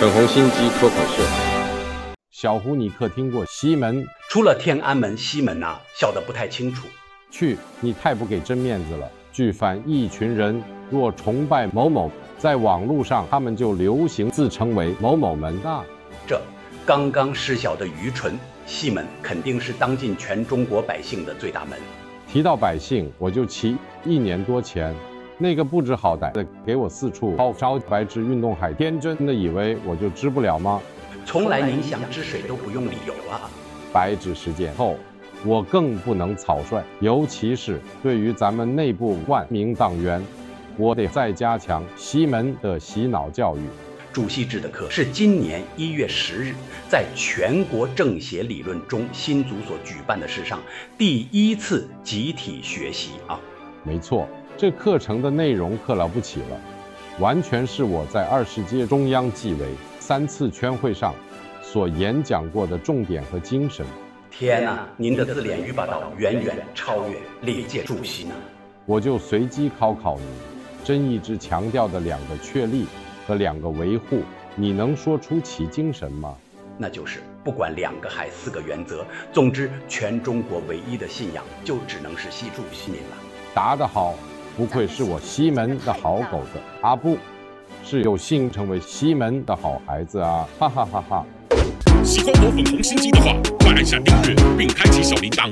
粉红心机脱口秀，小胡，你可听过西门？出了天安门、西门呐、啊，笑得不太清楚。去，你太不给真面子了。据反一群人若崇拜某某，在网络上他们就流行自称为某某门啊。这刚刚失晓的愚蠢，西门肯定是当今全中国百姓的最大门。提到百姓，我就提一年多前。那个不知好歹的给我四处号召白纸运动，海天真的以为我就知不了吗？从来您想治水都不用理由啊！白纸事件后，我更不能草率，尤其是对于咱们内部万名党员，我得再加强西门的洗脑教育。主席制的课是今年一月十日在全国政协理论中心组所举办的史上第一次集体学习啊！没错。这课程的内容可了不起了，完全是我在二十届中央纪委三次全会上所演讲过的重点和精神。天哪，您的字典与宝道远远超越历届主席呢！我就随机考考你，真一直强调的两个确立和两个维护，你能说出其精神吗？那就是不管两个还四个原则，总之全中国唯一的信仰就只能是习主席您了。答得好。不愧是我西门的好狗子，阿布是有幸成为西门的好孩子啊！哈哈哈哈！喜欢我粉红心机的话，快按下订阅并开启小铃铛。